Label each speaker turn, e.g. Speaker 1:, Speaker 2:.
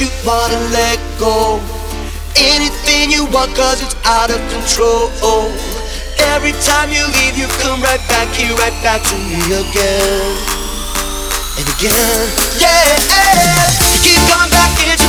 Speaker 1: you wanna let go. Anything you want, cause it's out of control. Every time you leave, you come right back here, right back to me again. And again, yeah. You keep coming back here.